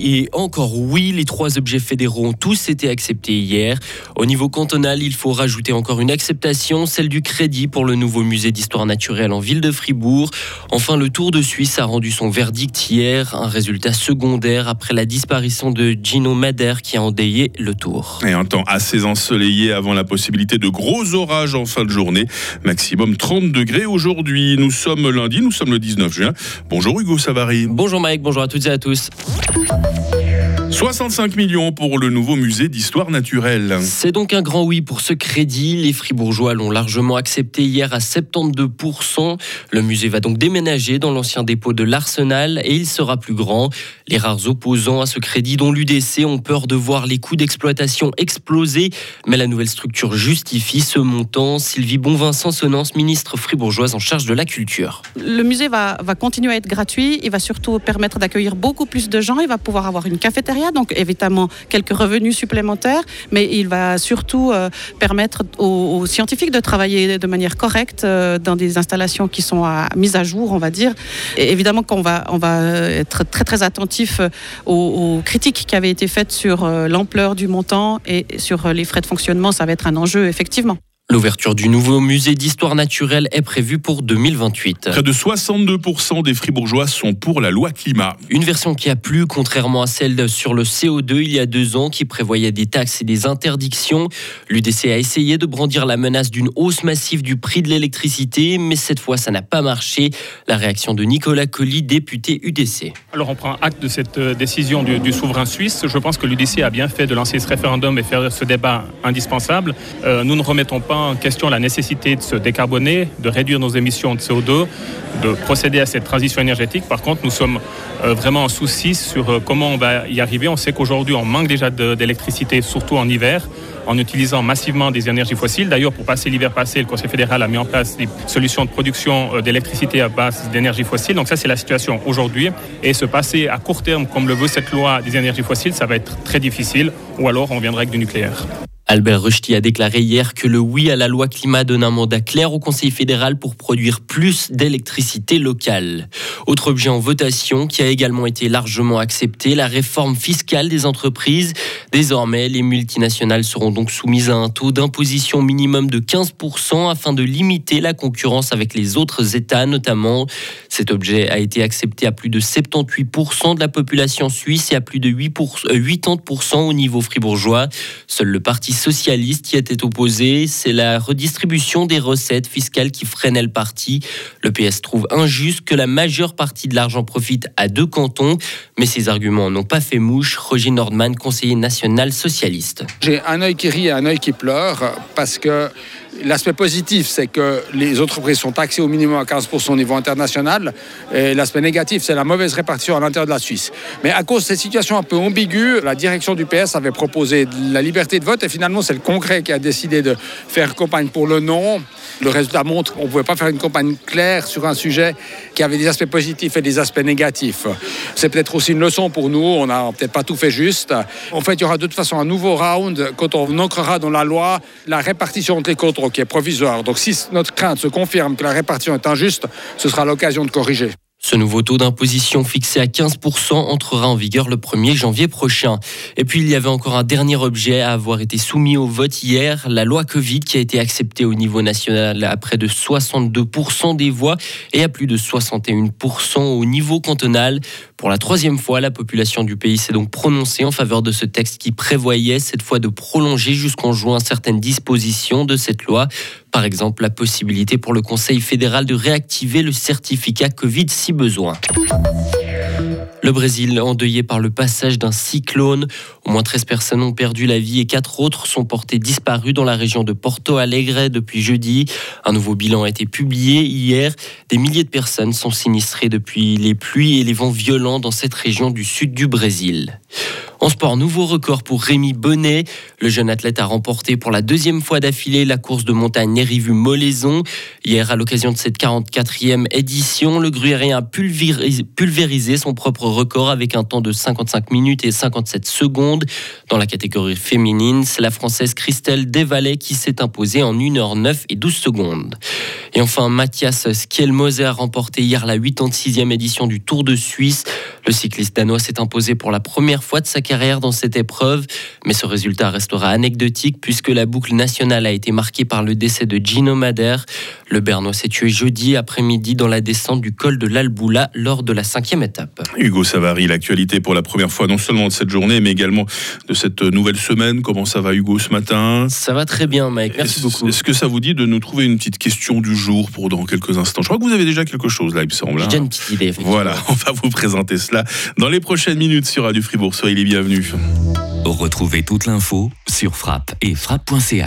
oui et encore oui. Les trois objets fédéraux ont tous été acceptés hier. Au niveau cantonal, il faut rajouter encore une acceptation, celle du crédit pour le nouveau musée d'histoire naturelle en ville de Fribourg. Enfin, le Tour de Suisse a rendu son verdict hier, un résultat secondaire après la disparition de Gino Madère qui a endayé le Tour. Et un temps assez ensoleillé avant la possibilité de gros orages en fin de journée. Maximum 30 degrés aujourd'hui. Nous sommes lundi, nous sommes le 19 juin. Bonjour Hugo Savary. Bonjour Mike, bonjour à toutes et à tous. 65 millions pour le nouveau musée d'histoire naturelle. C'est donc un grand oui pour ce crédit. Les Fribourgeois l'ont largement accepté hier à 72%. Le musée va donc déménager dans l'ancien dépôt de l'Arsenal et il sera plus grand. Les rares opposants à ce crédit, dont l'UDC, ont peur de voir les coûts d'exploitation exploser. Mais la nouvelle structure justifie ce montant. Sylvie Bonvincent, Sonance, ministre fribourgeoise en charge de la culture. Le musée va, va continuer à être gratuit. Il va surtout permettre d'accueillir beaucoup plus de gens. Il va pouvoir avoir une cafétéria donc évidemment quelques revenus supplémentaires, mais il va surtout euh, permettre aux, scientifiques de travailler de manière correcte euh, dans des installations qui sont mises à jour, on va dire. Évidemment qu'on va, on va être très très attentif aux, aux critiques qui avaient été faites sur euh, l'ampleur du montant et sur les frais de fonctionnement. Ça va être un enjeu effectivement. L'ouverture du nouveau musée d'histoire naturelle est prévue pour 2028. Près de 62% des Fribourgeois sont pour la loi climat. Une version qui a plu, contrairement à celle sur le CO2 il y a deux ans, qui prévoyait des taxes et des interdictions. L'UDC a essayé de brandir la menace d'une hausse massive du prix de l'électricité, mais cette fois, ça n'a pas marché. La réaction de Nicolas Colli, député UDC. Alors, on prend acte de cette euh, décision du, souverain suisse. Je pense que l'UDC a bien fait de lancer ce référendum et faire ce débat indispensable. Euh, nous ne remettons pas en question la nécessité de se décarboner, de réduire nos émissions de CO2, de procéder à cette transition énergétique. Par contre, nous sommes euh, vraiment en souci sur euh, comment on va y arriver. On sait qu'aujourd'hui, on manque déjà d'électricité, surtout en hiver, en utilisant massivement des énergies fossiles. D'ailleurs, pour passer l'hiver passé, le Conseil fédéral a mis en place des solutions de production euh, d'électricité à base d'énergie fossile. Donc ça, c'est la situation aujourd'hui. Et se passer à court terme, comme le veut cette loi des énergies fossiles, ça va être très difficile. Ou alors, on viendra avec du nucléaire. Albert Rushdie a déclaré hier que le oui à la loi climat donne un mandat clair au Conseil fédéral pour produire plus d'électricité locale. Autre objet en votation qui a également été largement accepté, la réforme fiscale des entreprises. Désormais, les multinationales seront donc soumises à un taux d'imposition minimum de 15% afin de limiter la concurrence avec les autres États notamment. Cet objet a été accepté à plus de 78% de la population suisse et à plus de 80% au niveau fribourgeois. Seul le parti socialiste y était opposé. C'est la redistribution des recettes fiscales qui freinait le parti. Le PS trouve injuste que la majeure partie de l'argent profite à deux cantons, mais ces arguments n'ont pas fait mouche. Roger Nordman, conseiller national socialiste. J'ai un œil qui rit et un œil qui pleure parce que L'aspect positif, c'est que les entreprises sont taxées au minimum à 15% au niveau international. Et l'aspect négatif, c'est la mauvaise répartition à l'intérieur de la Suisse. Mais à cause de cette situation un peu ambiguë, la direction du PS avait proposé la liberté de vote et finalement, c'est le Congrès qui a décidé de faire campagne pour le non. Le résultat montre qu'on ne pouvait pas faire une campagne claire sur un sujet qui avait des aspects positifs et des aspects négatifs. C'est peut-être aussi une leçon pour nous. On n'a peut-être pas tout fait juste. En fait, il y aura de toute façon un nouveau round quand on ancrera dans la loi la répartition entre les contrôles qui est provisoire. Donc si notre crainte se confirme que la répartition est injuste, ce sera l'occasion de corriger. Ce nouveau taux d'imposition fixé à 15% entrera en vigueur le 1er janvier prochain. Et puis il y avait encore un dernier objet à avoir été soumis au vote hier, la loi Covid qui a été acceptée au niveau national à près de 62% des voix et à plus de 61% au niveau cantonal. Pour la troisième fois, la population du pays s'est donc prononcée en faveur de ce texte qui prévoyait cette fois de prolonger jusqu'en juin certaines dispositions de cette loi. Par exemple, la possibilité pour le Conseil fédéral de réactiver le certificat Covid si besoin. Le Brésil, endeuillé par le passage d'un cyclone, au moins 13 personnes ont perdu la vie et 4 autres sont portées disparues dans la région de Porto Alegre depuis jeudi. Un nouveau bilan a été publié hier. Des milliers de personnes sont sinistrées depuis les pluies et les vents violents dans cette région du sud du Brésil. En sport, nouveau record pour Rémi Bonnet. Le jeune athlète a remporté pour la deuxième fois d'affilée la course de montagne Nérivu-Molaison. Hier, à l'occasion de cette 44e édition, le Gruyérien a pulvérisé son propre record avec un temps de 55 minutes et 57 secondes. Dans la catégorie féminine, c'est la Française Christelle Desvalais qui s'est imposée en 1h09 et 12 secondes. Et enfin, Mathias Skjelmoser a remporté hier la 86e édition du Tour de Suisse. Le cycliste danois s'est imposé pour la première fois de sa carrière dans cette épreuve, mais ce résultat restera anecdotique puisque la boucle nationale a été marquée par le décès de Gino Madère. Le Bernois s'est tué jeudi après-midi dans la descente du col de l'Alboula lors de la cinquième étape. Hugo Savary, l'actualité pour la première fois non seulement de cette journée, mais également de cette nouvelle semaine. Comment ça va Hugo ce matin? Ça va très bien Mike, merci beaucoup. Est-ce que ça vous dit de nous trouver une petite question du jour pour dans quelques instants? Je crois que vous avez déjà quelque chose là, il me semble. J'ai déjà une petite idée. Voilà, on va vous présenter cela dans les prochaines minutes sur Radio Fribourg. Soyez les bienvenus. Retrouvez toute l'info sur frappe et frappe.ch.